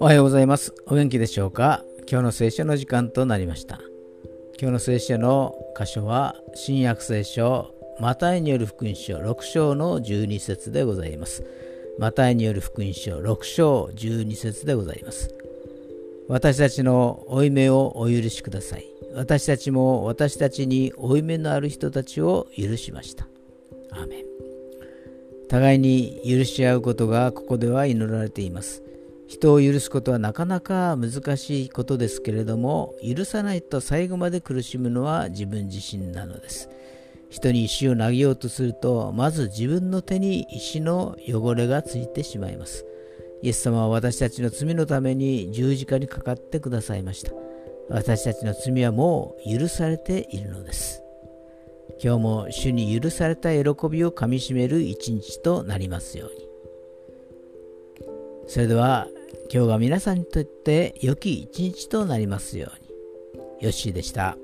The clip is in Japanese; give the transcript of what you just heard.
おはようございます。お元気でしょうか？今日の聖書の時間となりました。今日の聖書の箇所は、新約聖書、マタイによる福音書6章の12節でございます。マタイによる福音書6章12節でございます。私たちの負い目をお許しください。私たちも私たちに負い目のある人たちを許しました。アメン互いに許し合うことがここでは祈られています。人を許すことはなかなか難しいことですけれども許さないと最後まで苦しむのは自分自身なのです。人に石を投げようとするとまず自分の手に石の汚れがついてしまいます。イエス様は私たちの罪のために十字架にかかってくださいました。私たちの罪はもう許されているのです。今日も主に許された喜びをかみしめる一日となりますようにそれでは今日が皆さんにとって良き一日となりますように。よッしーでした。